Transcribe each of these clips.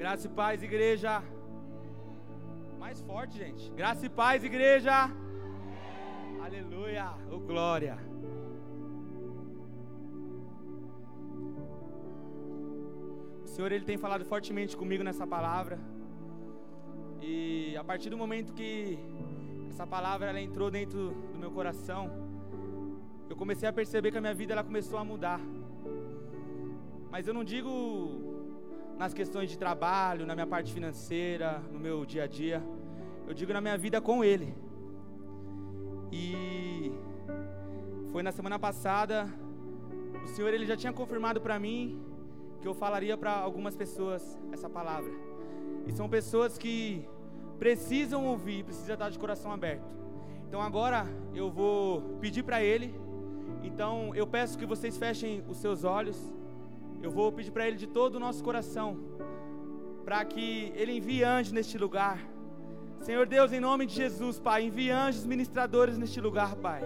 Graça e paz, igreja. Mais forte, gente. Graça e paz, igreja. Aleluia. Oh, glória. O Senhor ele tem falado fortemente comigo nessa palavra. E a partir do momento que essa palavra ela entrou dentro do meu coração, eu comecei a perceber que a minha vida ela começou a mudar. Mas eu não digo nas questões de trabalho, na minha parte financeira, no meu dia a dia. Eu digo na minha vida com Ele. E foi na semana passada, o Senhor ele já tinha confirmado para mim que eu falaria para algumas pessoas essa palavra. E são pessoas que precisam ouvir, precisam estar de coração aberto. Então agora eu vou pedir para Ele. Então eu peço que vocês fechem os seus olhos. Eu vou pedir para Ele de todo o nosso coração, para que Ele envie anjos neste lugar. Senhor Deus, em nome de Jesus, Pai, envie anjos ministradores neste lugar, Pai.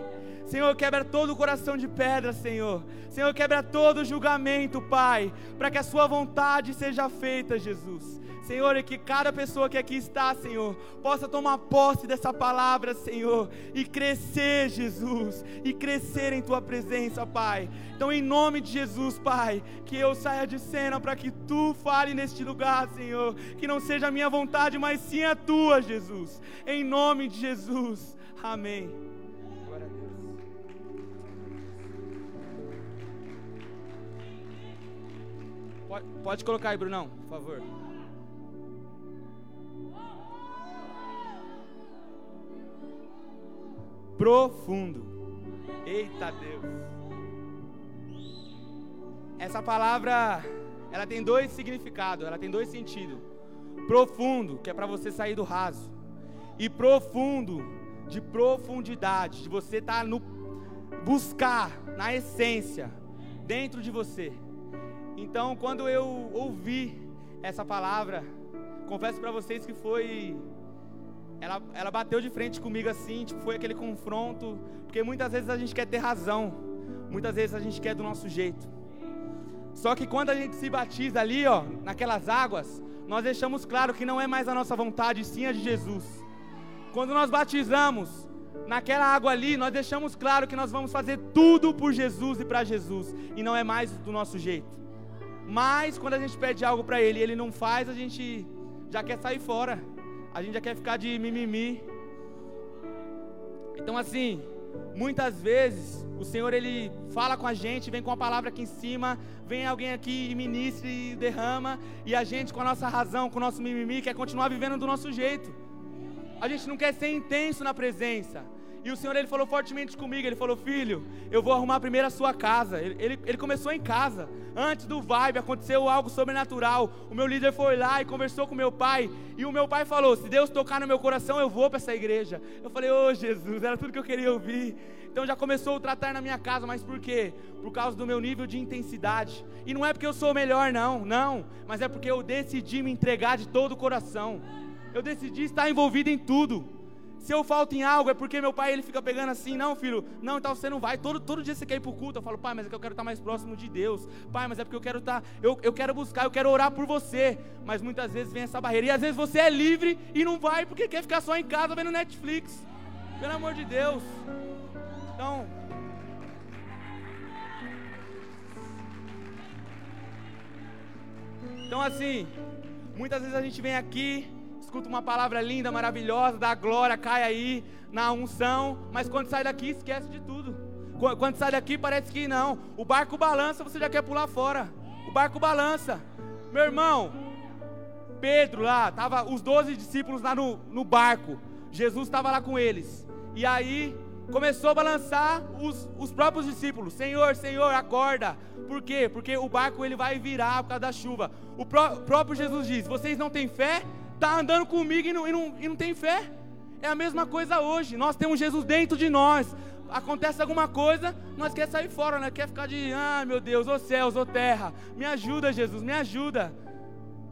Senhor, quebra todo o coração de pedra, Senhor. Senhor, quebra todo julgamento, Pai, para que a Sua vontade seja feita, Jesus. Senhor, e que cada pessoa que aqui está, Senhor, possa tomar posse dessa palavra, Senhor, e crescer, Jesus, e crescer em tua presença, Pai. Então, em nome de Jesus, Pai, que eu saia de cena para que tu fale neste lugar, Senhor, que não seja a minha vontade, mas sim a tua, Jesus. Em nome de Jesus. Amém. Pode, pode colocar aí, Brunão, por favor. profundo. Eita Deus. Essa palavra, ela tem dois significados, ela tem dois sentidos. Profundo, que é para você sair do raso, e profundo, de profundidade, de você estar tá no buscar na essência dentro de você. Então, quando eu ouvi essa palavra, confesso para vocês que foi ela, ela bateu de frente comigo assim, tipo, foi aquele confronto, porque muitas vezes a gente quer ter razão, muitas vezes a gente quer do nosso jeito. Só que quando a gente se batiza ali, ó, naquelas águas, nós deixamos claro que não é mais a nossa vontade, sim a de Jesus. Quando nós batizamos naquela água ali, nós deixamos claro que nós vamos fazer tudo por Jesus e para Jesus, e não é mais do nosso jeito. Mas quando a gente pede algo para Ele e Ele não faz, a gente já quer sair fora a gente já quer ficar de mimimi. Então, assim, muitas vezes o Senhor ele fala com a gente, vem com a palavra aqui em cima, vem alguém aqui e ministra e derrama, e a gente com a nossa razão, com o nosso mimimi, quer continuar vivendo do nosso jeito. A gente não quer ser intenso na presença. E o Senhor ele falou fortemente comigo. Ele falou: Filho, eu vou arrumar primeiro a sua casa. Ele, ele, ele, começou em casa. Antes do vibe, aconteceu algo sobrenatural. O meu líder foi lá e conversou com meu pai. E o meu pai falou: Se Deus tocar no meu coração, eu vou para essa igreja. Eu falei: Ô oh, Jesus, era tudo que eu queria ouvir. Então já começou o tratar na minha casa, mas por quê? Por causa do meu nível de intensidade. E não é porque eu sou melhor, não, não. Mas é porque eu decidi me entregar de todo o coração. Eu decidi estar envolvido em tudo. Se eu falto em algo, é porque meu pai ele fica pegando assim, não, filho, não, então você não vai. Todo, todo dia você quer ir para o culto. Eu falo, pai, mas é que eu quero estar mais próximo de Deus. Pai, mas é porque eu quero estar, eu, eu quero buscar, eu quero orar por você. Mas muitas vezes vem essa barreira. E às vezes você é livre e não vai porque quer ficar só em casa vendo Netflix. Pelo amor de Deus. Então. Então assim, muitas vezes a gente vem aqui escuta uma palavra linda, maravilhosa, da glória, cai aí na unção, mas quando sai daqui esquece de tudo. Quando sai daqui parece que não. O barco balança, você já quer pular fora. O barco balança. Meu irmão, Pedro lá, tava os doze discípulos lá no, no barco. Jesus estava lá com eles. E aí começou a balançar os, os próprios discípulos. Senhor, Senhor, acorda. Por quê? Porque o barco ele vai virar por causa da chuva. O pró próprio Jesus diz: Vocês não têm fé? Está andando comigo e não, e, não, e não tem fé. É a mesma coisa hoje. Nós temos Jesus dentro de nós. Acontece alguma coisa, nós quer sair fora, né? Quer ficar de, ah, meu Deus, ô céus, ô terra. Me ajuda, Jesus, me ajuda.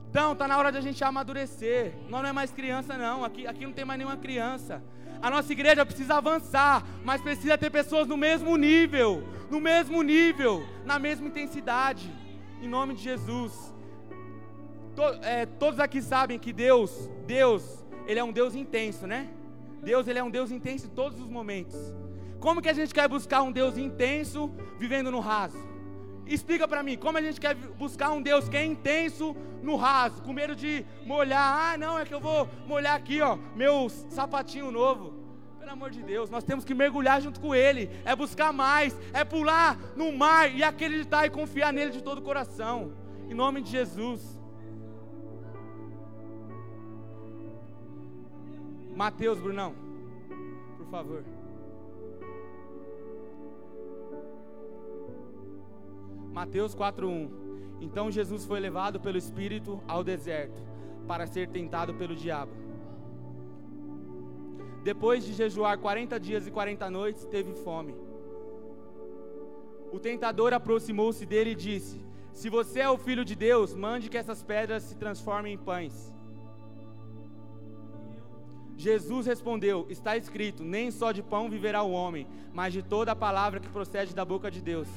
Então, está na hora de a gente amadurecer. Nós não é mais criança, não. Aqui, aqui não tem mais nenhuma criança. A nossa igreja precisa avançar, mas precisa ter pessoas no mesmo nível, no mesmo nível, na mesma intensidade. Em nome de Jesus. To, é, todos aqui sabem que Deus, Deus, Ele é um Deus intenso, né? Deus, Ele é um Deus intenso em todos os momentos. Como que a gente quer buscar um Deus intenso vivendo no raso? Explica para mim, como a gente quer buscar um Deus que é intenso no raso, com medo de molhar. Ah, não, é que eu vou molhar aqui, ó, meu sapatinho novo. Pelo amor de Deus, nós temos que mergulhar junto com Ele, é buscar mais, é pular no mar e acreditar e confiar nele de todo o coração. Em nome de Jesus. Mateus, Brunão, por favor. Mateus 4:1. Então Jesus foi levado pelo Espírito ao deserto para ser tentado pelo diabo. Depois de jejuar 40 dias e 40 noites, teve fome. O tentador aproximou-se dele e disse: Se você é o filho de Deus, mande que essas pedras se transformem em pães. Jesus respondeu: Está escrito: Nem só de pão viverá o homem, mas de toda a palavra que procede da boca de Deus.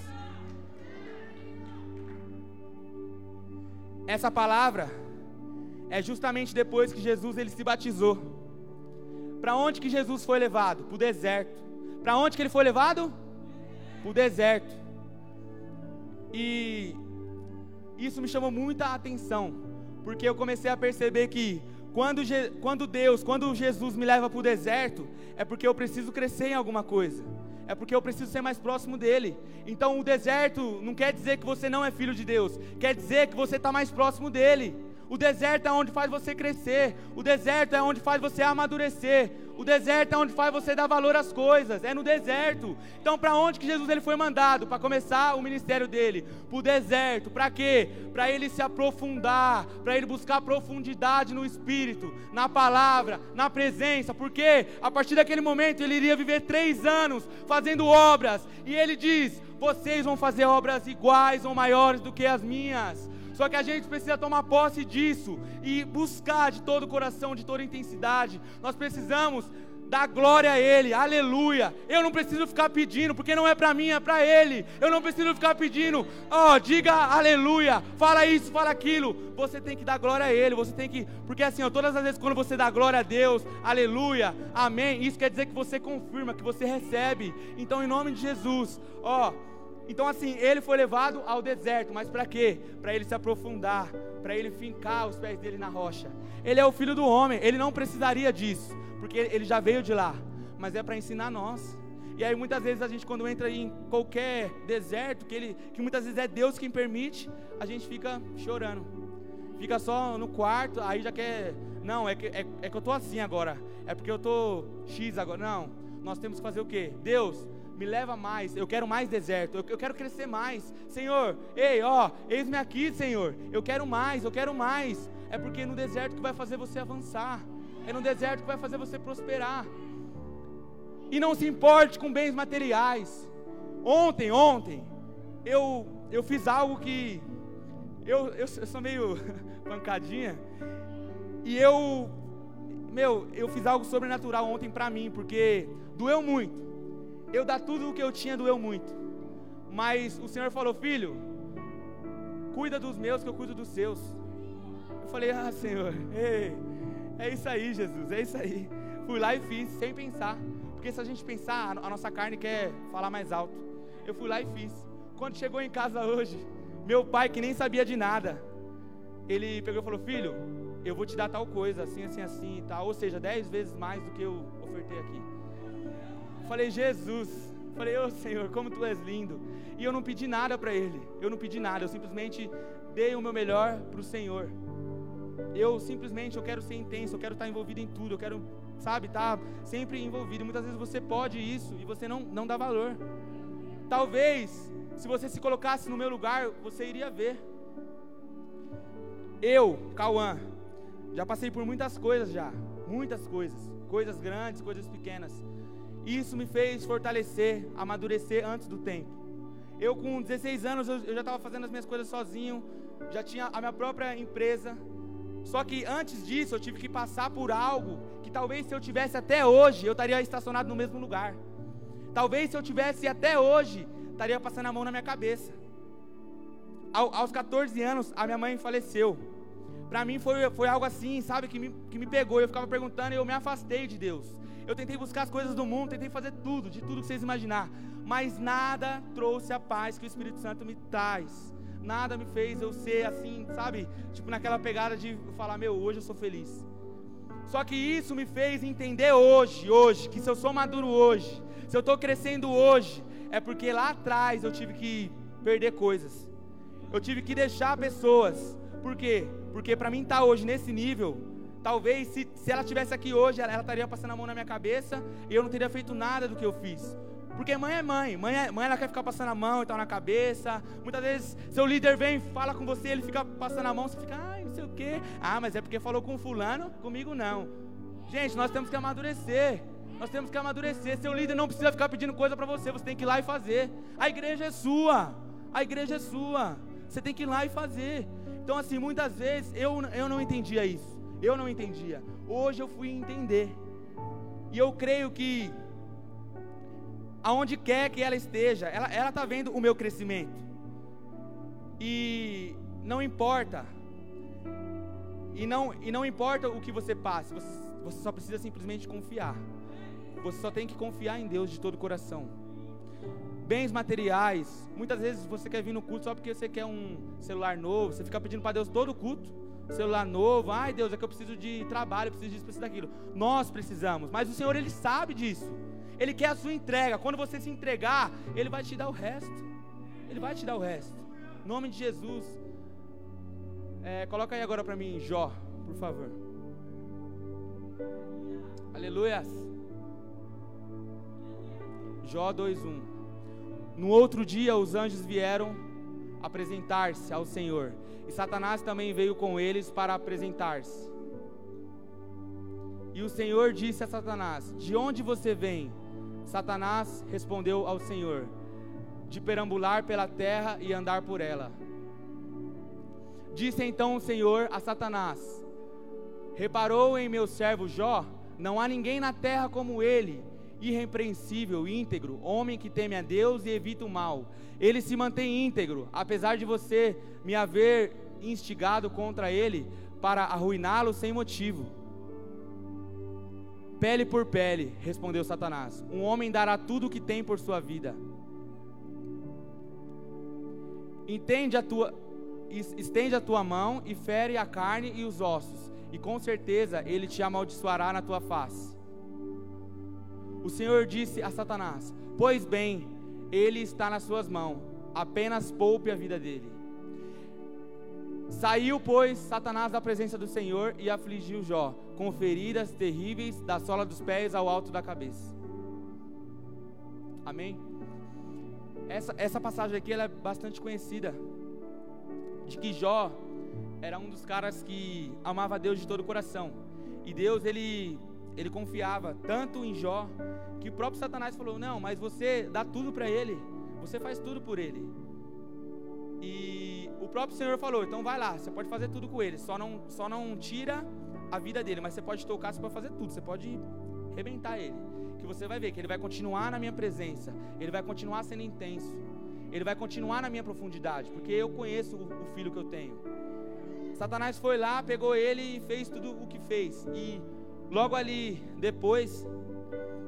Essa palavra é justamente depois que Jesus ele se batizou. Para onde que Jesus foi levado? Para o deserto. Para onde que ele foi levado? Para o deserto. E isso me chamou muita atenção, porque eu comecei a perceber que quando, quando Deus, quando Jesus me leva para o deserto, é porque eu preciso crescer em alguma coisa. É porque eu preciso ser mais próximo dele. Então o deserto não quer dizer que você não é filho de Deus, quer dizer que você está mais próximo dele. O deserto é onde faz você crescer. O deserto é onde faz você amadurecer. O deserto é onde faz você dar valor às coisas. É no deserto. Então, para onde que Jesus ele foi mandado para começar o ministério dele? Para o deserto. Para quê? Para ele se aprofundar, para ele buscar profundidade no espírito, na palavra, na presença. Porque a partir daquele momento ele iria viver três anos fazendo obras. E ele diz: vocês vão fazer obras iguais ou maiores do que as minhas. Só que a gente precisa tomar posse disso e buscar de todo o coração, de toda intensidade. Nós precisamos dar glória a Ele, aleluia. Eu não preciso ficar pedindo, porque não é para mim, é para Ele. Eu não preciso ficar pedindo, ó, oh, diga aleluia, fala isso, fala aquilo. Você tem que dar glória a Ele, você tem que, porque assim, ó, todas as vezes quando você dá glória a Deus, aleluia, amém, isso quer dizer que você confirma, que você recebe. Então, em nome de Jesus, ó. Então, assim, ele foi levado ao deserto, mas para quê? Para ele se aprofundar, para ele fincar os pés dele na rocha. Ele é o filho do homem, ele não precisaria disso, porque ele já veio de lá, mas é para ensinar nós. E aí muitas vezes a gente quando entra em qualquer deserto, que, ele, que muitas vezes é Deus quem permite, a gente fica chorando. Fica só no quarto, aí já quer. Não, é que, é, é que eu tô assim agora. É porque eu tô X agora. Não. Nós temos que fazer o quê? Deus, me leva mais, eu quero mais deserto, eu, quero crescer mais. Senhor, ei, ó, eis-me aqui, Senhor, eu quero mais, eu quero mais. É porque no deserto que vai fazer você avançar, é no deserto que vai fazer você prosperar. E não se importe com bens materiais. Ontem, ontem, eu, eu fiz algo que. Eu, eu, eu sou meio pancadinha. E eu. Meu, eu fiz algo sobrenatural ontem pra mim, porque doeu muito eu dar tudo o que eu tinha doeu muito. Mas o Senhor falou, filho, cuida dos meus que eu cuido dos seus. Eu falei, ah Senhor, ei, é isso aí, Jesus, é isso aí. Fui lá e fiz, sem pensar. Porque se a gente pensar, a nossa carne quer falar mais alto. Eu fui lá e fiz. Quando chegou em casa hoje, meu pai, que nem sabia de nada, ele pegou e falou: Filho, eu vou te dar tal coisa, assim, assim, assim e tal. Ou seja, dez vezes mais do que eu ofertei aqui. Falei, Jesus. Falei, ô oh, Senhor, como tu és lindo. E eu não pedi nada para Ele. Eu não pedi nada. Eu simplesmente dei o meu melhor para o Senhor. Eu simplesmente eu quero ser intenso. Eu quero estar envolvido em tudo. Eu quero, sabe, estar sempre envolvido. Muitas vezes você pode isso e você não, não dá valor. Talvez, se você se colocasse no meu lugar, você iria ver. Eu, Cauã, já passei por muitas coisas já. Muitas coisas. Coisas grandes, coisas pequenas. Isso me fez fortalecer, amadurecer antes do tempo. Eu, com 16 anos, eu, já estava fazendo as minhas coisas sozinho, já tinha a minha própria empresa. Só que antes disso, eu tive que passar por algo que talvez se eu tivesse até hoje, eu estaria estacionado no mesmo lugar. Talvez se eu tivesse até hoje, estaria passando a mão na minha cabeça. Ao, aos 14 anos, a minha mãe faleceu. Para mim foi, foi algo assim, sabe, que me, que me pegou. Eu ficava perguntando e eu me afastei de Deus. Eu tentei buscar as coisas do mundo, tentei fazer tudo, de tudo que vocês imaginar. Mas nada trouxe a paz que o Espírito Santo me traz. Nada me fez eu ser assim, sabe? Tipo naquela pegada de falar, meu, hoje eu sou feliz. Só que isso me fez entender hoje, hoje, que se eu sou maduro hoje, se eu estou crescendo hoje, é porque lá atrás eu tive que perder coisas. Eu tive que deixar pessoas. Por quê? Porque para mim estar tá hoje nesse nível, talvez se, se ela estivesse aqui hoje, ela, ela estaria passando a mão na minha cabeça e eu não teria feito nada do que eu fiz. Porque mãe é mãe, mãe, é, mãe ela quer ficar passando a mão e tal na cabeça. Muitas vezes seu líder vem, fala com você, ele fica passando a mão, você fica, ai, não sei o quê. Ah, mas é porque falou com fulano, comigo não. Gente, nós temos que amadurecer. Nós temos que amadurecer. Seu líder não precisa ficar pedindo coisa para você, você tem que ir lá e fazer. A igreja é sua. A igreja é sua. Você tem que ir lá e fazer. Então, assim, muitas vezes eu, eu não entendia isso. Eu não entendia. Hoje eu fui entender. E eu creio que aonde quer que ela esteja, ela está vendo o meu crescimento. E não importa. E não, e não importa o que você passe, você, você só precisa simplesmente confiar. Você só tem que confiar em Deus de todo o coração. Bens materiais, muitas vezes você quer vir no culto só porque você quer um celular novo, você fica pedindo para Deus todo o culto celular novo, ai Deus, é que eu preciso de trabalho, eu preciso disso, preciso daquilo. Nós precisamos, mas o Senhor ele sabe disso. Ele quer a sua entrega. Quando você se entregar, Ele vai te dar o resto. Ele vai te dar o resto. Em nome de Jesus. É, coloca aí agora para mim, Jó, por favor. Aleluias. Jó 2:1. No outro dia os anjos vieram apresentar-se ao Senhor, e Satanás também veio com eles para apresentar-se. E o Senhor disse a Satanás: De onde você vem? Satanás respondeu ao Senhor: De perambular pela terra e andar por ela. Disse então o Senhor a Satanás: Reparou em meu servo Jó? Não há ninguém na terra como ele, irrepreensível, íntegro, homem que teme a Deus e evita o mal. Ele se mantém íntegro, apesar de você me haver instigado contra ele para arruiná-lo sem motivo. Pele por pele, respondeu Satanás. Um homem dará tudo o que tem por sua vida. Entende a tua, estende a tua mão e fere a carne e os ossos, e com certeza ele te amaldiçoará na tua face. O Senhor disse a Satanás: Pois bem, ele está nas suas mãos, apenas poupe a vida dele. Saiu, pois, Satanás da presença do Senhor e afligiu Jó, com feridas terríveis da sola dos pés ao alto da cabeça. Amém? Essa, essa passagem aqui ela é bastante conhecida. De que Jó era um dos caras que amava Deus de todo o coração. E Deus, ele, ele confiava tanto em Jó, que o próprio Satanás falou: Não, mas você dá tudo para ele, você faz tudo por ele. E o próprio Senhor falou: então vai lá, você pode fazer tudo com ele, só não, só não tira a vida dele, mas você pode tocar, você pode fazer tudo, você pode rebentar ele. Que você vai ver que ele vai continuar na minha presença, ele vai continuar sendo intenso, ele vai continuar na minha profundidade, porque eu conheço o, filho que eu tenho. Satanás foi lá, pegou ele e fez tudo o que fez. E logo ali depois,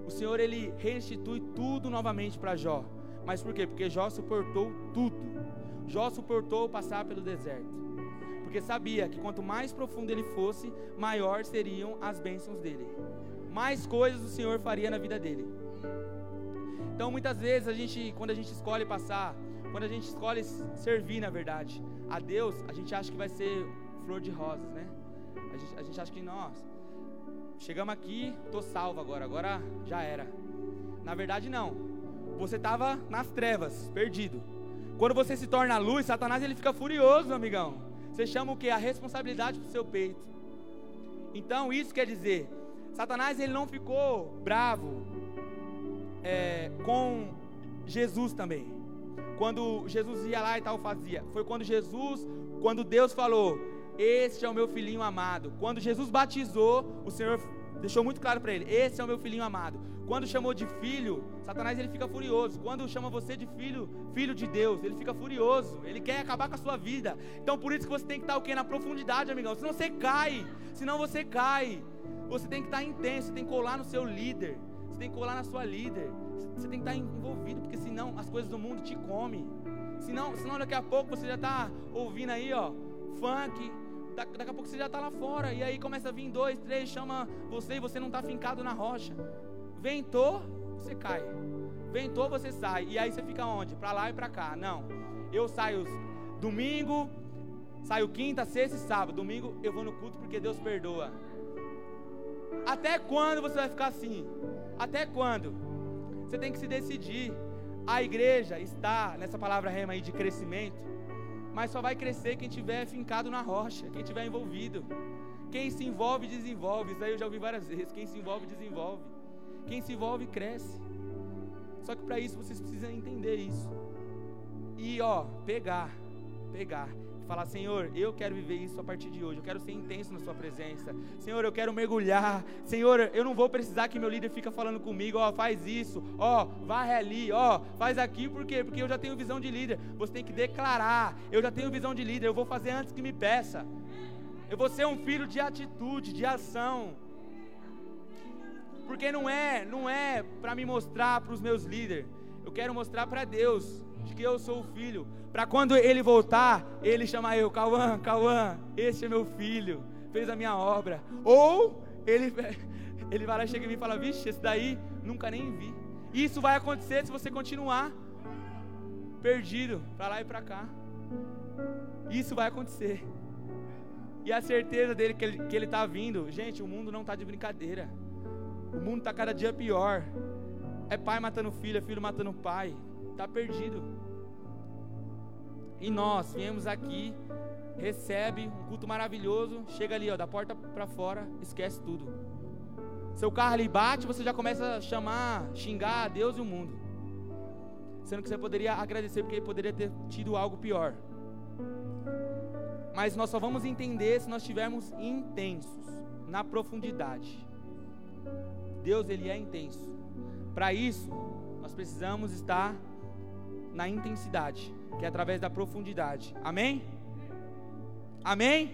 o Senhor ele restitui tudo novamente para Jó. Mas por quê? Porque Jó suportou tudo. Jó suportou passar pelo deserto, porque sabia que quanto mais profundo ele fosse, maior seriam as bênçãos dele, mais coisas o Senhor faria na vida dele. Então, muitas vezes a gente, quando a gente escolhe passar, quando a gente escolhe servir, na verdade, a Deus, a gente acha que vai ser flor de rosas, né? A gente, a gente acha que nós chegamos aqui, tô salvo agora, agora já era. Na verdade, não. Você estava nas trevas, perdido. Quando você se torna a luz, Satanás ele fica furioso, amigão. Você chama o que? A responsabilidade para o seu peito. Então isso quer dizer, Satanás ele não ficou bravo é, com Jesus também. Quando Jesus ia lá e tal fazia. Foi quando Jesus, quando Deus falou, este é o meu filhinho amado. Quando Jesus batizou, o Senhor deixou muito claro para ele: esse é o meu filhinho amado. Quando chamou de filho, Satanás ele fica furioso. Quando chama você de filho, filho de Deus, ele fica furioso. Ele quer acabar com a sua vida. Então por isso que você tem que estar o quê? Na profundidade, amigão. Senão você cai. Senão você cai. Você tem que estar intenso, você tem que colar no seu líder. Você tem que colar na sua líder. Você tem que estar envolvido, porque senão as coisas do mundo te comem. Senão, senão daqui a pouco você já está ouvindo aí, ó, funk, daqui a pouco você já está lá fora, e aí começa a vir dois, três, chama você e você não está fincado na rocha. Ventou, você cai. Ventou, você sai. E aí você fica onde? Para lá e para cá. Não. Eu saio domingo, saio quinta, sexta e sábado. Domingo eu vou no culto porque Deus perdoa. Até quando você vai ficar assim? Até quando? Você tem que se decidir. A igreja está nessa palavra rema aí de crescimento, mas só vai crescer quem tiver fincado na rocha, quem tiver envolvido. Quem se envolve, desenvolve. Isso aí eu já ouvi várias vezes. Quem se envolve, desenvolve. Quem se envolve cresce. Só que para isso vocês precisam entender isso. E ó, pegar, pegar. Falar, Senhor, eu quero viver isso a partir de hoje. Eu quero ser intenso na Sua presença. Senhor, eu quero mergulhar. Senhor, eu não vou precisar que meu líder fica falando comigo, ó, faz isso, ó, varre ali, ó, faz aqui, por quê? Porque eu já tenho visão de líder. Você tem que declarar, eu já tenho visão de líder, eu vou fazer antes que me peça. Eu vou ser um filho de atitude, de ação. Porque não é, não é para me mostrar para os meus líderes. Eu quero mostrar para Deus de que eu sou o filho. Para quando ele voltar, ele chamar eu, Cauã, Cauã, este é meu filho, fez a minha obra. Ou ele, ele vai lá, chega em mim e fala, vixe, esse daí nunca nem vi. Isso vai acontecer se você continuar perdido para lá e para cá. Isso vai acontecer. E a certeza dele que ele, que ele tá vindo, gente, o mundo não está de brincadeira. O mundo está cada dia pior. É pai matando filho, é filho matando pai. Está perdido. E nós viemos aqui, recebe um culto maravilhoso, chega ali, ó, da porta para fora, esquece tudo. Seu carro ali bate, você já começa a chamar, xingar a Deus e o mundo. Sendo que você poderia agradecer porque poderia ter tido algo pior. Mas nós só vamos entender se nós estivermos intensos, na profundidade. Deus ele é intenso. Para isso, nós precisamos estar na intensidade, que é através da profundidade. Amém? Amém?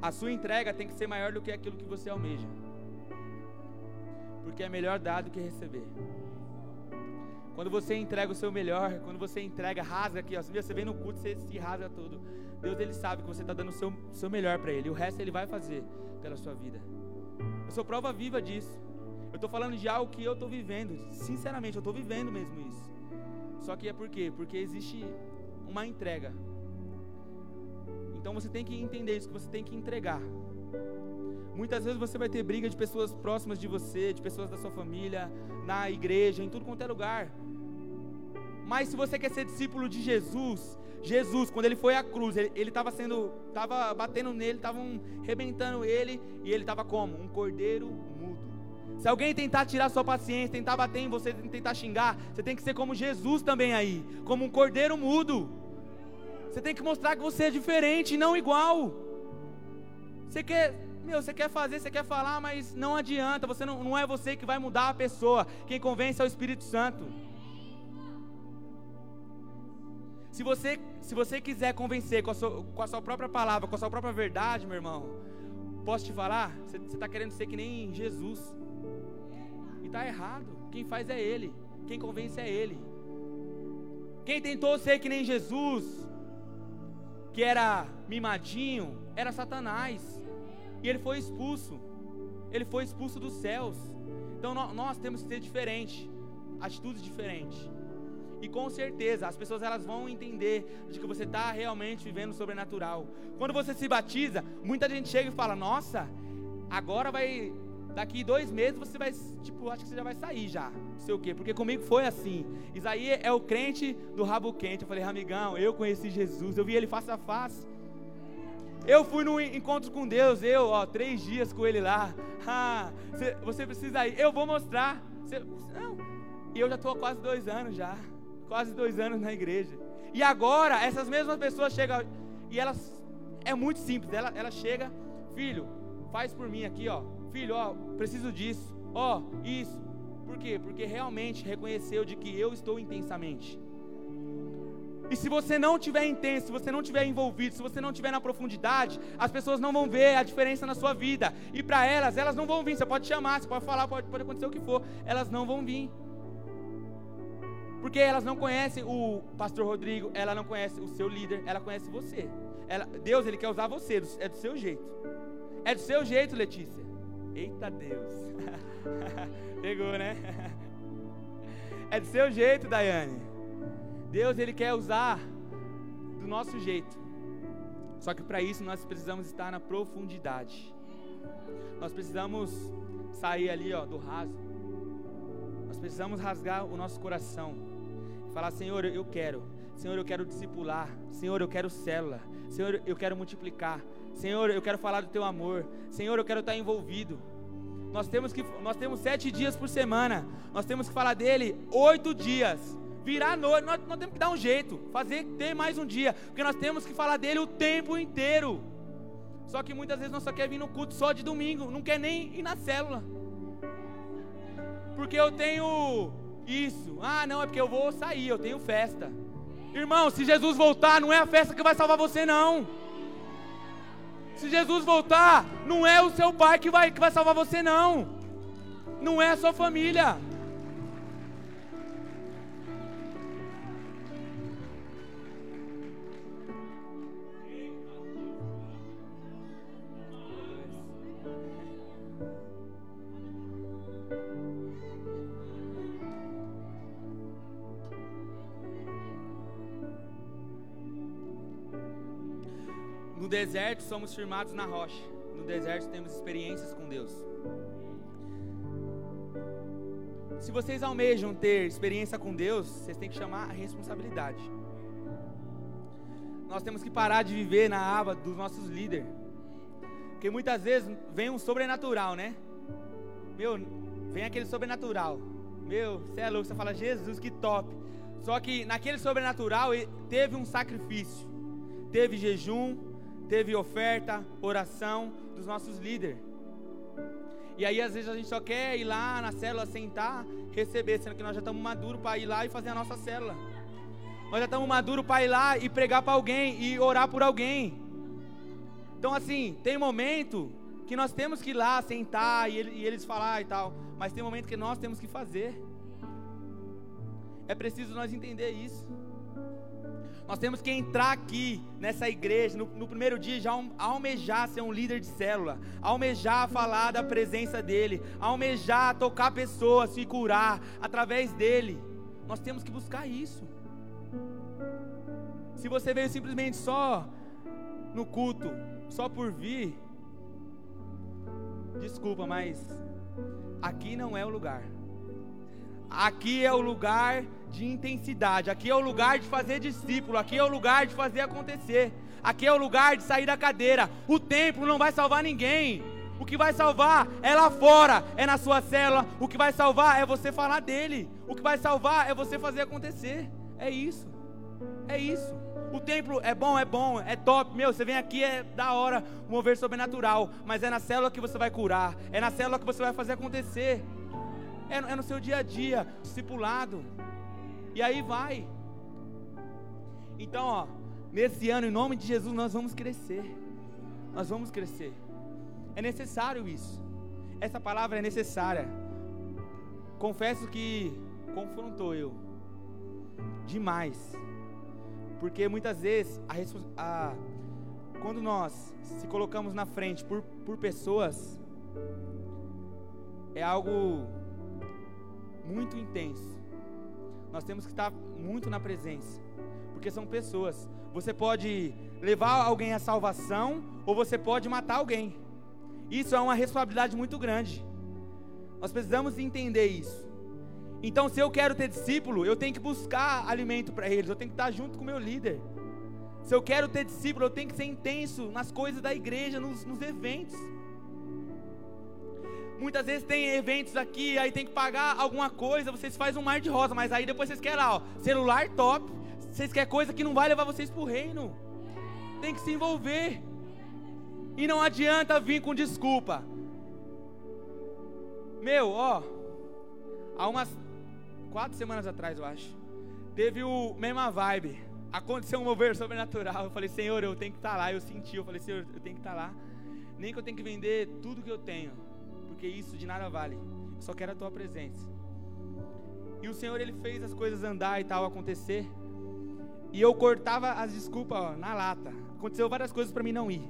A sua entrega tem que ser maior do que aquilo que você almeja. Porque é melhor dar do que receber. Quando você entrega o seu melhor, quando você entrega, rasga aqui, ó, você vem no culto, você se rasga tudo. Deus ele sabe que você está dando o seu, seu melhor para Ele. O resto Ele vai fazer pela sua vida. Eu sou prova viva disso. Eu estou falando de algo que eu estou vivendo. Sinceramente, eu estou vivendo mesmo isso. Só que é por quê? Porque existe uma entrega. Então você tem que entender isso, que você tem que entregar. Muitas vezes você vai ter briga de pessoas próximas de você, de pessoas da sua família, na igreja, em tudo quanto é lugar. Mas se você quer ser discípulo de Jesus, Jesus, quando ele foi à cruz, ele estava sendo, estava batendo nele, estavam rebentando ele, e ele estava como? Um cordeiro mudo. Se alguém tentar tirar sua paciência, tentar bater em você, tentar xingar, você tem que ser como Jesus também aí, como um cordeiro mudo. Você tem que mostrar que você é diferente, não igual. Você quer, meu, você quer fazer, você quer falar, mas não adianta, você não, não é você que vai mudar a pessoa. Quem convence é o Espírito Santo. Se você, se você quiser convencer com a, sua, com a sua própria palavra, com a sua própria verdade, meu irmão, posso te falar? Você está querendo ser que nem Jesus. E está errado. Quem faz é Ele. Quem convence é Ele. Quem tentou ser que nem Jesus, que era mimadinho, era Satanás. E ele foi expulso. Ele foi expulso dos céus. Então nós temos que ser diferente, atitudes diferentes. E com certeza as pessoas elas vão entender de que você está realmente vivendo sobrenatural. Quando você se batiza, muita gente chega e fala: Nossa, agora vai. Daqui dois meses você vai, tipo, acho que você já vai sair já. Não sei o quê, porque comigo foi assim. Isaí é o crente do rabo quente. Eu falei, amigão, eu conheci Jesus, eu vi ele face a face. Eu fui no encontro com Deus, eu, ó, três dias com ele lá. Ah, você precisa ir, eu vou mostrar. E eu já estou há quase dois anos já quase dois anos na igreja. E agora, essas mesmas pessoas chegam e elas. É muito simples. Ela, ela chega, filho, faz por mim aqui, ó. Filho, ó, preciso disso. Ó, isso. Por quê? Porque realmente reconheceu de que eu estou intensamente. E se você não tiver intenso, se você não tiver envolvido, se você não tiver na profundidade, as pessoas não vão ver a diferença na sua vida. E para elas, elas não vão vir. Você pode chamar, você pode falar, pode, pode acontecer o que for. Elas não vão vir. Porque elas não conhecem o pastor Rodrigo, ela não conhece o seu líder, ela conhece você. Ela, Deus, ele quer usar você, é do seu jeito. É do seu jeito, Letícia. Eita Deus. Pegou, né? É do seu jeito, Daiane. Deus, ele quer usar do nosso jeito. Só que para isso nós precisamos estar na profundidade. Nós precisamos sair ali, ó, do raso. Nós precisamos rasgar o nosso coração Falar, Senhor, eu quero. Senhor, eu quero discipular. Senhor, eu quero célula. Senhor, eu quero multiplicar. Senhor, eu quero falar do teu amor. Senhor, eu quero estar envolvido. Nós temos que nós temos sete dias por semana. Nós temos que falar dele oito dias. Virar noite, nós, nós temos que dar um jeito, fazer ter mais um dia, porque nós temos que falar dele o tempo inteiro. Só que muitas vezes nós só quer vir no culto só de domingo, não quer nem ir na célula. Porque eu tenho isso. Ah, não, é porque eu vou sair, eu tenho festa. Irmão, se Jesus voltar, não é a festa que vai salvar você, não. Se Jesus voltar, não é o seu pai que vai, que vai salvar você, não. Não é a sua família. No deserto somos firmados na rocha. No deserto temos experiências com Deus. Se vocês almejam ter experiência com Deus, vocês têm que chamar a responsabilidade. Nós temos que parar de viver na aba dos nossos líderes. Porque muitas vezes vem um sobrenatural, né? Meu, vem aquele sobrenatural. Meu, você é louco, você fala, Jesus, que top. Só que naquele sobrenatural teve um sacrifício, teve jejum, teve oferta, oração dos nossos líderes. E aí às vezes a gente só quer ir lá na célula sentar, receber, sendo que nós já estamos maduros para ir lá e fazer a nossa célula. Nós já estamos maduros para ir lá e pregar para alguém e orar por alguém. Então assim, tem momento que nós temos que ir lá sentar e, e eles falar e tal, mas tem momento que nós temos que fazer. É preciso nós entender isso. Nós temos que entrar aqui nessa igreja, no, no, primeiro dia, já almejar ser um líder de célula, almejar falar da presença dEle, almejar tocar pessoas, e curar através dEle. Nós temos que buscar isso. Se você veio simplesmente só no culto, só por vir, desculpa, mas aqui não é o lugar. Aqui é o lugar de intensidade. Aqui é o lugar de fazer discípulo. Aqui é o lugar de fazer acontecer. Aqui é o lugar de sair da cadeira. O templo não vai salvar ninguém. O que vai salvar é lá fora, é na sua célula. O que vai salvar é você falar dele. O que vai salvar é você fazer acontecer. É isso. É isso. O templo é bom, é bom, é top. Meu, você vem aqui, é da hora, mover sobrenatural. Mas é na célula que você vai curar. É na célula que você vai fazer acontecer. É, é no seu dia a dia, discipulado. E aí vai. Então, ó, nesse ano, em nome de Jesus, nós vamos crescer. Nós vamos crescer. É necessário isso. Essa palavra é necessária. Confesso que confrontou eu demais. Porque muitas vezes, a, a, quando nós se colocamos na frente por, por pessoas, é algo muito intenso nós temos que estar muito na presença, porque são pessoas. Você pode levar alguém à salvação ou você pode matar alguém. Isso é uma responsabilidade muito grande. Nós precisamos entender isso. Então, se eu quero ter discípulo, eu tenho que buscar alimento para eles, eu tenho que estar junto com o meu líder. Se eu quero ter discípulo, eu tenho que ser intenso nas coisas da igreja, nos, nos eventos. Muitas vezes tem eventos aqui, aí tem que pagar alguma coisa, vocês fazem um mar de rosa, mas aí depois vocês querem ó, celular top, vocês querem coisa que não vai levar vocês para o reino. Tem que se envolver. E não adianta vir com desculpa. Meu, ó, há umas quatro semanas atrás, eu acho, teve o mesma vibe. Aconteceu um mover sobrenatural. Eu falei, Senhor, eu tenho que estar tá lá. Eu senti, eu falei, Senhor, eu tenho que estar tá lá. Nem que eu tenho que vender tudo que eu tenho, porque isso de nada vale. Eu só quero a tua presença. E o Senhor ele fez as coisas andar e tal acontecer. E eu cortava as desculpas ó, na lata. Aconteceu várias coisas para mim não ir.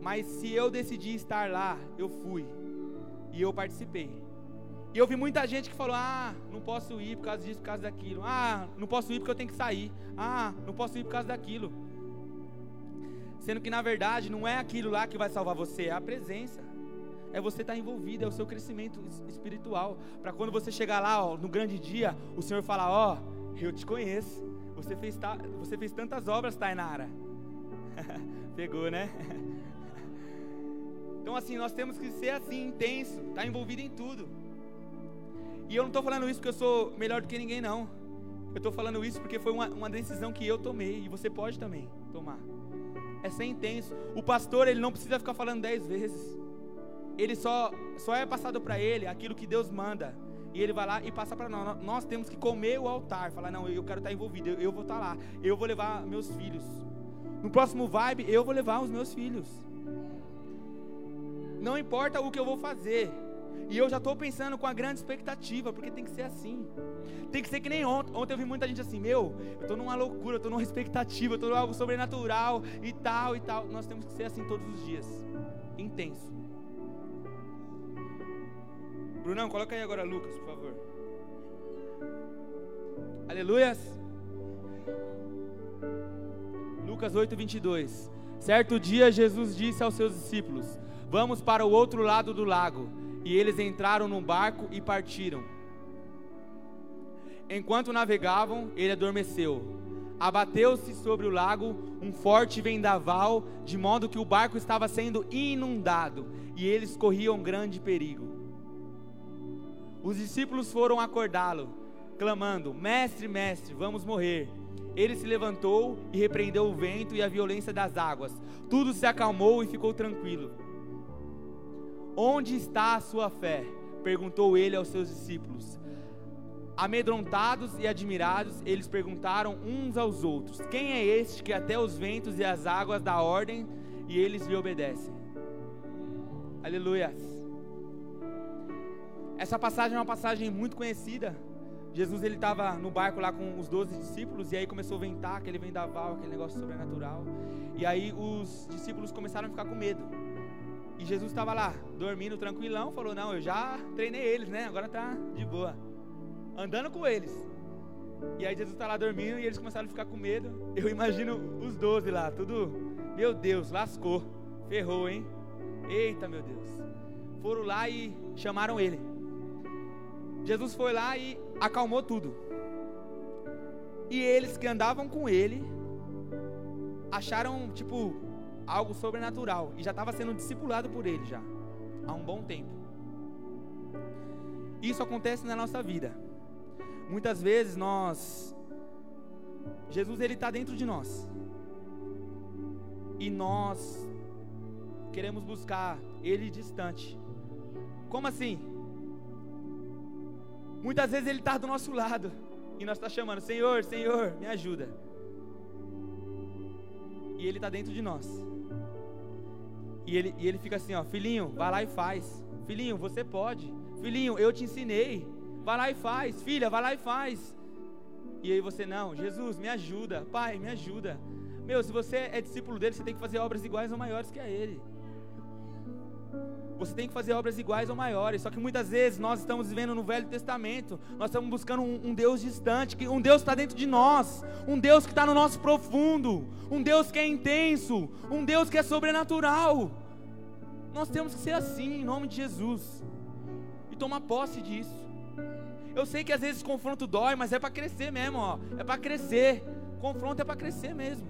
Mas se eu decidi estar lá, eu fui. E eu participei. E eu vi muita gente que falou: ah, não posso ir por causa disso, por causa daquilo. Ah, não posso ir porque eu tenho que sair. Ah, não posso ir por causa daquilo. Sendo que na verdade não é aquilo lá que vai salvar você, é a presença. É você estar envolvido, é o seu crescimento espiritual. Para quando você chegar lá, ó, no grande dia, o Senhor falar: ó, eu te conheço. Você fez, ta... você fez tantas obras, Tainara. Pegou, né? então assim, nós temos que ser assim, intenso, estar tá envolvido em tudo. E eu não estou falando isso porque eu sou melhor do que ninguém, não. Eu estou falando isso porque foi uma, uma decisão que eu tomei e você pode também tomar. É ser intenso. O pastor, ele não precisa ficar falando dez vezes. Ele só, só é passado para ele aquilo que Deus manda. E ele vai lá e passa para nós. Nós temos que comer o altar. Falar, não, eu quero estar envolvido. Eu, vou estar lá. Eu vou levar meus filhos. No próximo vibe, eu vou levar os meus filhos. Não importa o que eu vou fazer. E eu já estou pensando com a grande expectativa, porque tem que ser assim. Tem que ser que nem ontem. Ontem eu vi muita gente assim, meu, eu estou numa loucura, eu estou numa expectativa, eu estou algo sobrenatural e tal e tal. Nós temos que ser assim todos os dias. Intenso. Brunão, coloca aí agora Lucas, por favor. Aleluias. Lucas 8, 22. Certo dia Jesus disse aos seus discípulos: Vamos para o outro lado do lago. E eles entraram no barco e partiram. Enquanto navegavam, ele adormeceu. Abateu-se sobre o lago um forte vendaval, de modo que o barco estava sendo inundado e eles corriam grande perigo. Os discípulos foram acordá-lo, clamando: Mestre, mestre, vamos morrer. Ele se levantou e repreendeu o vento e a violência das águas. Tudo se acalmou e ficou tranquilo. Onde está a sua fé? perguntou ele aos seus discípulos. Amedrontados e admirados, eles perguntaram uns aos outros: Quem é este que até os ventos e as águas dá ordem e eles lhe obedecem? Aleluia. Essa passagem é uma passagem muito conhecida. Jesus ele estava no barco lá com os doze discípulos e aí começou a ventar aquele vendaval, aquele negócio sobrenatural. E aí os discípulos começaram a ficar com medo. E Jesus estava lá, dormindo tranquilão, falou: Não, eu já treinei eles, né? Agora tá de boa. Andando com eles. E aí Jesus está lá dormindo e eles começaram a ficar com medo. Eu imagino os doze lá, tudo. Meu Deus, lascou. Ferrou, hein? Eita, meu Deus. Foram lá e chamaram ele. Jesus foi lá e acalmou tudo. E eles que andavam com ele acharam, tipo, algo sobrenatural e já estava sendo discipulado por ele já há um bom tempo. Isso acontece na nossa vida. Muitas vezes nós Jesus ele está dentro de nós e nós queremos buscar ele distante. Como assim? Muitas vezes ele está do nosso lado e nós está chamando Senhor, Senhor, me ajuda. E ele está dentro de nós. E ele, e ele fica assim, ó, filhinho, vai lá e faz. Filhinho, você pode. Filhinho, eu te ensinei. Vai lá e faz. Filha, vai lá e faz. E aí você, não, Jesus, me ajuda. Pai, me ajuda. Meu, se você é discípulo dele, você tem que fazer obras iguais ou maiores que a ele. Você tem que fazer obras iguais ou maiores. Só que muitas vezes nós estamos vivendo no Velho Testamento. Nós estamos buscando um, um Deus distante, que um Deus que está dentro de nós, um Deus que está no nosso profundo, um Deus que é intenso, um Deus que é sobrenatural. Nós temos que ser assim, em nome de Jesus. E tomar posse disso. Eu sei que às vezes confronto dói, mas é para crescer mesmo, ó. É para crescer. Confronto é para crescer mesmo.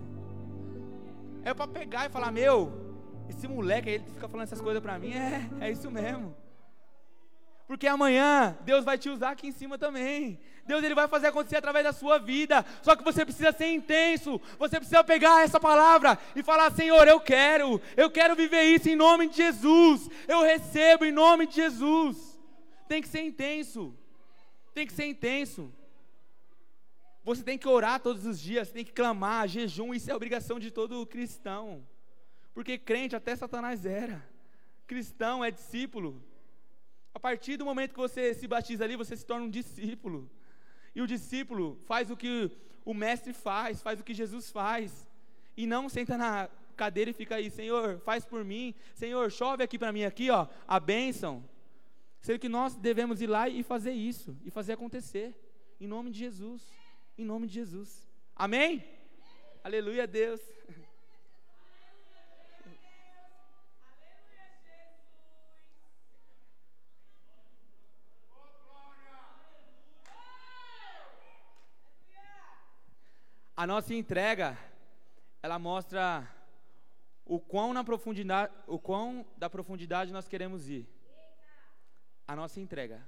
É para pegar e falar, meu, esse moleque aí, ele fica falando essas coisas para mim, é, é isso mesmo. Porque amanhã Deus vai te usar aqui em cima também. Deus ele vai fazer acontecer através da sua vida. Só que você precisa ser intenso. Você precisa pegar essa palavra e falar: Senhor, eu quero. Eu quero viver isso em nome de Jesus. Eu recebo em nome de Jesus. Tem que ser intenso. Tem que ser intenso. Você tem que orar todos os dias, tem que clamar, jejum, isso é obrigação de todo cristão. Porque crente até Satanás era. Cristão é discípulo. A partir do momento que você se batiza ali, você se torna um discípulo. E o discípulo faz o que o mestre faz, faz o que Jesus faz. E não senta na cadeira e fica aí, Senhor, faz por mim. Senhor, chove aqui para mim aqui, ó, a bênção. Sendo que nós devemos ir lá e fazer isso, e fazer acontecer. Em nome de Jesus. Em nome de Jesus. Amém? Aleluia, Deus. A nossa entrega, ela mostra o quão na profundidade, o quão da profundidade nós queremos ir. A nossa entrega.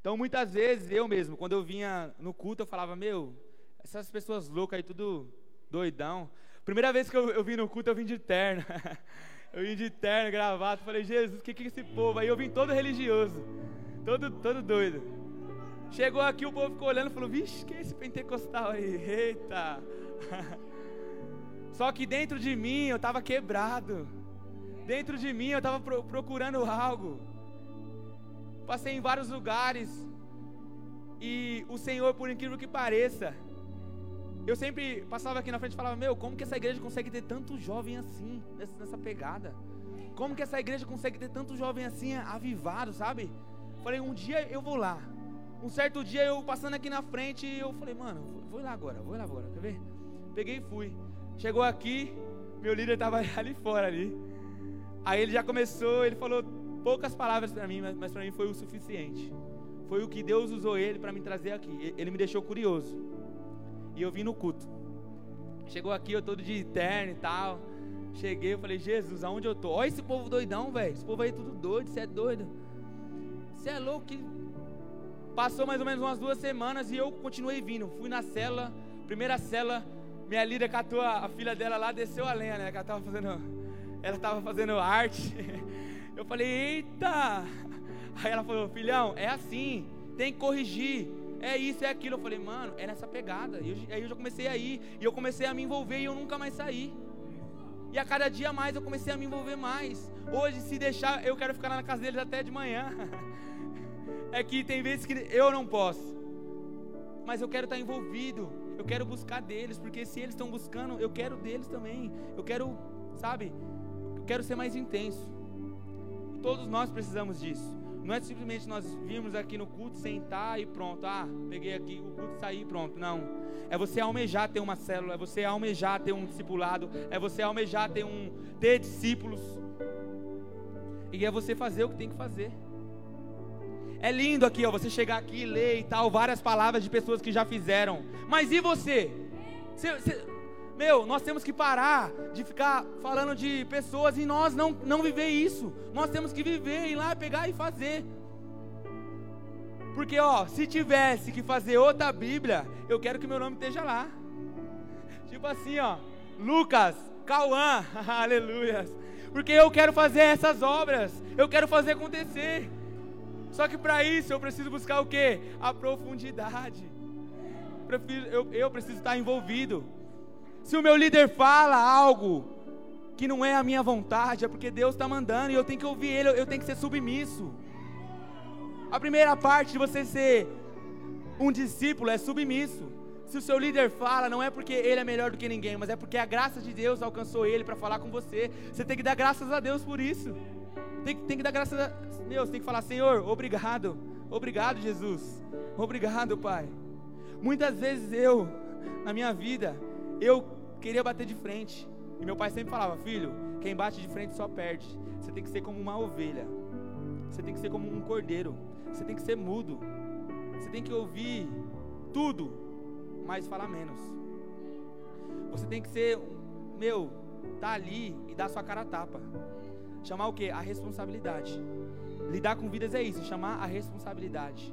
Então, muitas vezes, eu mesmo, quando eu vinha no culto, eu falava, meu, essas pessoas loucas aí, tudo doidão. Primeira vez que eu, eu vim no culto, eu vim de terno. eu vim de terno, gravado. Falei, Jesus, o que, que é esse povo? Aí eu vim todo religioso, todo, todo doido. Chegou aqui, o povo ficou olhando e falou: Vixe, que é esse pentecostal aí? Eita! Só que dentro de mim eu estava quebrado. Dentro de mim eu estava pro procurando algo. Passei em vários lugares. E o Senhor, por incrível que pareça, eu sempre passava aqui na frente e falava: Meu, como que essa igreja consegue ter tanto jovem assim, nessa pegada? Como que essa igreja consegue ter tanto jovem assim, avivado, sabe? Falei: Um dia eu vou lá. Um certo dia eu passando aqui na frente, eu falei, mano, vou lá agora, vou lá agora, quer ver? Peguei e fui. Chegou aqui, meu líder estava ali fora ali. Aí ele já começou, ele falou poucas palavras para mim, mas, mas para mim foi o suficiente. Foi o que Deus usou ele para me trazer aqui. Ele me deixou curioso. E eu vim no culto. Chegou aqui, eu todo de terno e tal. Cheguei, eu falei, Jesus, aonde eu tô? Olha esse povo doidão, velho. Esse povo aí tudo doido, você é doido. Você é louco, que Passou mais ou menos umas duas semanas e eu continuei vindo. Fui na cela, primeira cela, minha líder catou a, a filha dela lá, desceu a lenha, né? Ela tava fazendo, ela tava fazendo arte. Eu falei, eita! Aí ela falou, filhão, é assim, tem que corrigir. É isso, é aquilo. Eu falei, mano, é nessa pegada. E eu, aí eu já comecei a ir, e eu comecei a me envolver e eu nunca mais saí. E a cada dia mais eu comecei a me envolver mais. Hoje, se deixar, eu quero ficar na casa deles até de manhã. é que tem vezes que eu não posso, mas eu quero estar envolvido, eu quero buscar deles, porque se eles estão buscando, eu quero deles também, eu quero, sabe, eu quero ser mais intenso. Todos nós precisamos disso. Não é simplesmente nós virmos aqui no culto, sentar e pronto. Ah, peguei aqui o culto, saí pronto. Não. É você almejar ter uma célula, é você almejar ter um discipulado, é você almejar ter um ter discípulos. E é você fazer o que tem que fazer. É lindo aqui, ó, você chegar aqui e ler e tal, várias palavras de pessoas que já fizeram. Mas e você meu, nós temos que parar de ficar falando de pessoas e nós não, não viver isso. Nós temos que viver, ir lá, pegar e fazer. Porque, ó, se tivesse que fazer outra Bíblia, eu quero que meu nome esteja lá. Tipo assim, ó, Lucas, Cauã, aleluias. Porque eu quero fazer essas obras, eu quero fazer acontecer. Só que para isso eu preciso buscar o que? A profundidade. Eu, eu preciso estar envolvido. Se o meu líder fala algo que não é a minha vontade, é porque Deus está mandando e eu tenho que ouvir Ele, eu tenho que ser submisso. A primeira parte de você ser um discípulo é submisso. Se o seu líder fala, não é porque ele é melhor do que ninguém, mas é porque a graça de Deus alcançou ele para falar com você. Você tem que dar graças a Deus por isso. Tem, tem que dar graças a Deus, tem que falar, Senhor, obrigado. Obrigado, Jesus. Obrigado, Pai. Muitas vezes eu, na minha vida, eu queria bater de frente. E meu pai sempre falava, filho, quem bate de frente só perde. Você tem que ser como uma ovelha. Você tem que ser como um cordeiro. Você tem que ser mudo. Você tem que ouvir tudo, mas falar menos. Você tem que ser, meu, tá ali e dar sua cara a tapa. Chamar o que? A responsabilidade. lidar com vidas é isso, chamar a responsabilidade.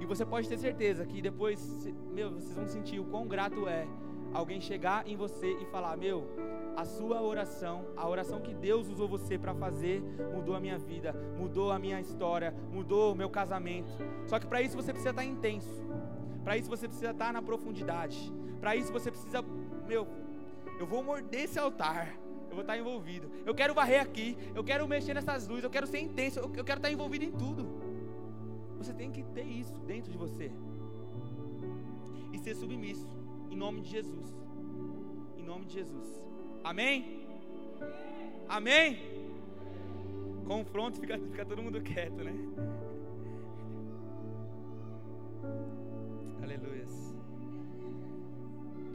E você pode ter certeza que depois, meu, vocês vão sentir o quão grato é alguém chegar em você e falar: Meu, a sua oração, a oração que Deus usou você para fazer, mudou a minha vida, mudou a minha história, mudou o meu casamento. Só que para isso você precisa estar intenso, para isso você precisa estar na profundidade, para isso você precisa, meu, eu vou morder esse altar. Eu vou estar envolvido. Eu quero varrer aqui. Eu quero mexer nessas luzes. Eu quero ser intenso. Eu, quero estar envolvido em tudo. Você tem que ter isso dentro de você. E ser submisso. Em nome de Jesus. Em nome de Jesus. Amém? Amém? Confronto, fica, fica todo mundo quieto, né? Aleluia.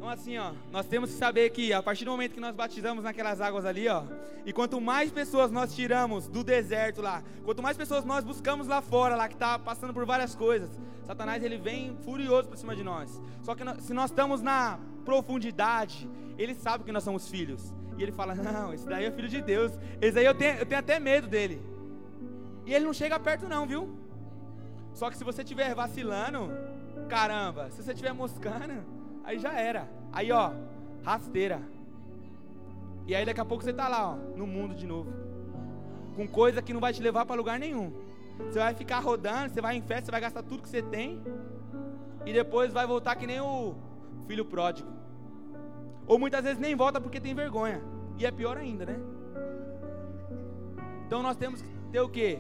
Então assim, ó, nós temos que saber que a partir do momento que nós batizamos naquelas águas ali, ó, e quanto mais pessoas nós tiramos do deserto lá, quanto mais pessoas nós buscamos lá fora, lá que está passando por várias coisas, Satanás ele vem furioso por cima de nós. Só que nós, se nós estamos na profundidade, ele sabe que nós somos filhos. E ele fala: Não, esse daí é filho de Deus. Esse aí eu tenho, eu tenho até medo dele. E ele não chega perto, não, viu? Só que se você estiver vacilando, caramba, se você estiver moscando, aí já era. Aí, ó, rasteira. E aí daqui a pouco você está lá, ó, no mundo de novo. Com coisa que não vai te levar para lugar nenhum. Você vai ficar rodando, você vai em festa, você vai gastar tudo que você tem. E depois vai voltar que nem o filho pródigo. Ou muitas vezes nem volta porque tem vergonha. E é pior ainda, né? Então nós temos que ter o que?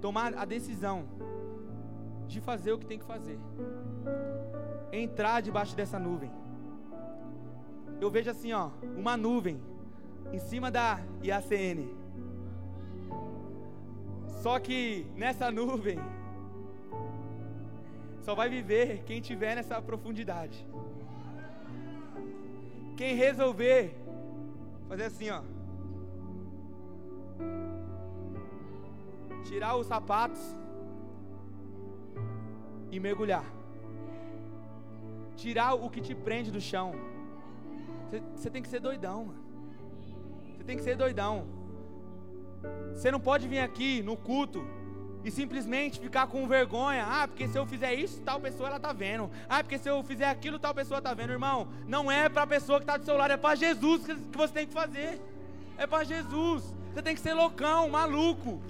Tomar a decisão de fazer o que tem que fazer. Entrar debaixo dessa nuvem. Eu vejo assim, ó, uma nuvem em cima da IACN. Só que nessa nuvem só vai viver quem tiver nessa profundidade. Quem resolver fazer assim, ó. Tirar os sapatos e mergulhar. Tirar o que te prende do chão. Você tem que ser doidão, mano. Você tem que ser doidão. Você não pode vir aqui no culto e simplesmente ficar com vergonha. Ah, porque se eu fizer isso, tal pessoa ela tá vendo. Ah, porque se eu fizer aquilo, tal pessoa tá vendo, irmão. Não é para a pessoa que está do seu lado, é para Jesus que você tem que fazer. É para Jesus. Você tem que ser loucão, maluco.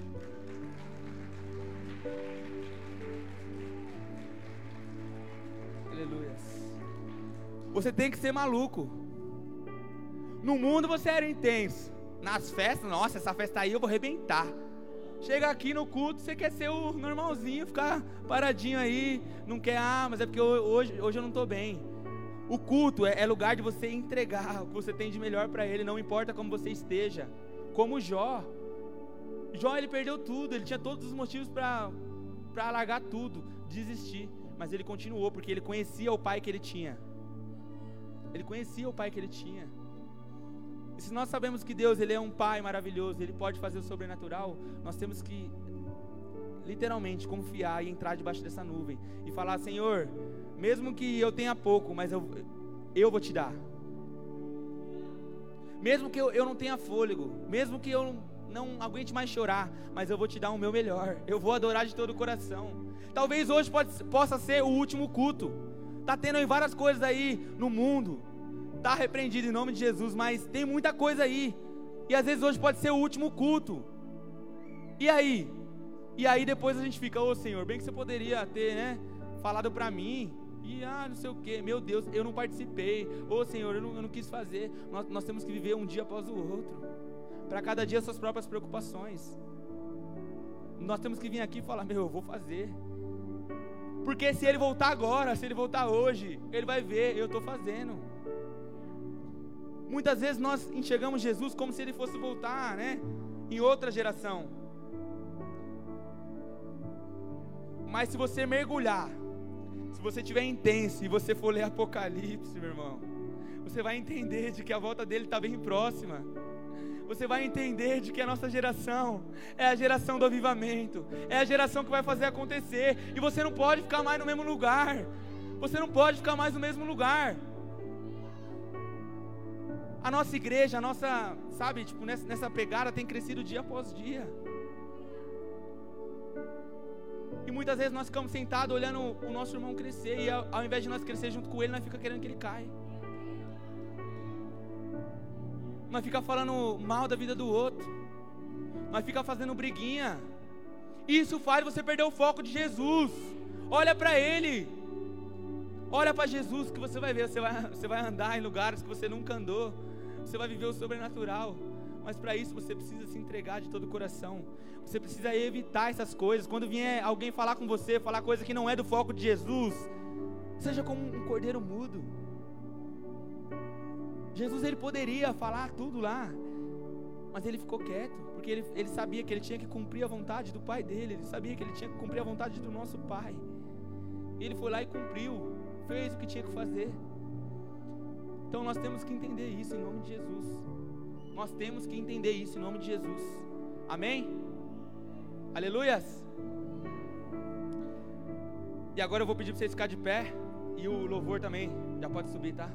Aleluia. Você tem que ser maluco. No mundo você era intenso. Nas festas, nossa, essa festa aí eu vou arrebentar. Chega aqui no culto, você quer ser o normalzinho, ficar paradinho aí, não quer, ah, mas é porque hoje, hoje eu não estou bem. O culto é, é, lugar de você entregar o que você tem de melhor para Ele, não importa como você esteja. Como Jó. Jó, ele perdeu tudo, ele tinha todos os motivos para largar tudo, desistir. Mas ele continuou, porque ele conhecia o pai que ele tinha. Ele conhecia o pai que ele tinha. E se nós sabemos que Deus ele é um pai maravilhoso, ele pode fazer o sobrenatural, nós temos que literalmente confiar e entrar debaixo dessa nuvem e falar: Senhor, mesmo que eu tenha pouco, mas eu, eu vou te dar. Mesmo que eu, eu não tenha fôlego, mesmo que eu não, aguente mais chorar, mas eu vou te dar o meu melhor. Eu vou adorar de todo o coração. Talvez hoje pode, possa ser o último culto. Tá tendo várias coisas aí no mundo está repreendido em nome de Jesus, mas tem muita coisa aí. E às vezes hoje pode ser o último culto. E aí? E aí depois a gente fica, ô oh, Senhor, bem que você poderia ter, né, falado para mim. E ah, não sei o que, meu Deus, eu não participei. Ô oh, Senhor, eu não, eu não, quis fazer. Nós, nós temos que viver um dia após o outro. Para cada dia suas próprias preocupações. Nós temos que vir aqui e falar, meu, eu vou fazer. Porque se ele voltar agora, se ele voltar hoje, ele vai ver, eu estou fazendo. Muitas vezes nós enxergamos Jesus como se ele fosse voltar, né? Em outra geração. Mas se você mergulhar, se você tiver intenso e você for ler Apocalipse, meu irmão, você vai entender de que a volta dele está bem próxima. Você vai entender de que a nossa geração é a geração do avivamento, é a geração que vai fazer acontecer, e você não pode ficar mais no mesmo lugar. Você não pode ficar mais no mesmo lugar. A nossa igreja, a nossa, sabe, tipo, nessa, nessa pegada tem crescido dia após dia. E muitas vezes nós ficamos sentados olhando o nosso irmão crescer e ao, ao invés de nós crescer junto com ele, nós fica querendo que ele caia. Nós fica falando mal da vida do outro. Nós fica fazendo briguinha. Isso faz você perder o foco de Jesus. Olha para ele. Olha para Jesus que você vai ver, você vai, você vai andar em lugares que você nunca andou. Você vai viver o sobrenatural. Mas para isso você precisa se entregar de todo o coração. Você precisa evitar essas coisas. Quando vier alguém falar com você, falar coisa que não é do foco de Jesus, seja como um cordeiro mudo. Jesus ele poderia falar tudo lá, mas ele ficou quieto, porque ele, ele sabia que ele tinha que cumprir a vontade do Pai dele, ele sabia que ele tinha que cumprir a vontade do nosso Pai. E ele foi lá e cumpriu, fez o que tinha que fazer. Então nós temos que entender isso em nome de Jesus. Nós temos que entender isso em nome de Jesus. Amém? Aleluias! E agora eu vou pedir para vocês ficar de pé. E o louvor também já pode subir, tá?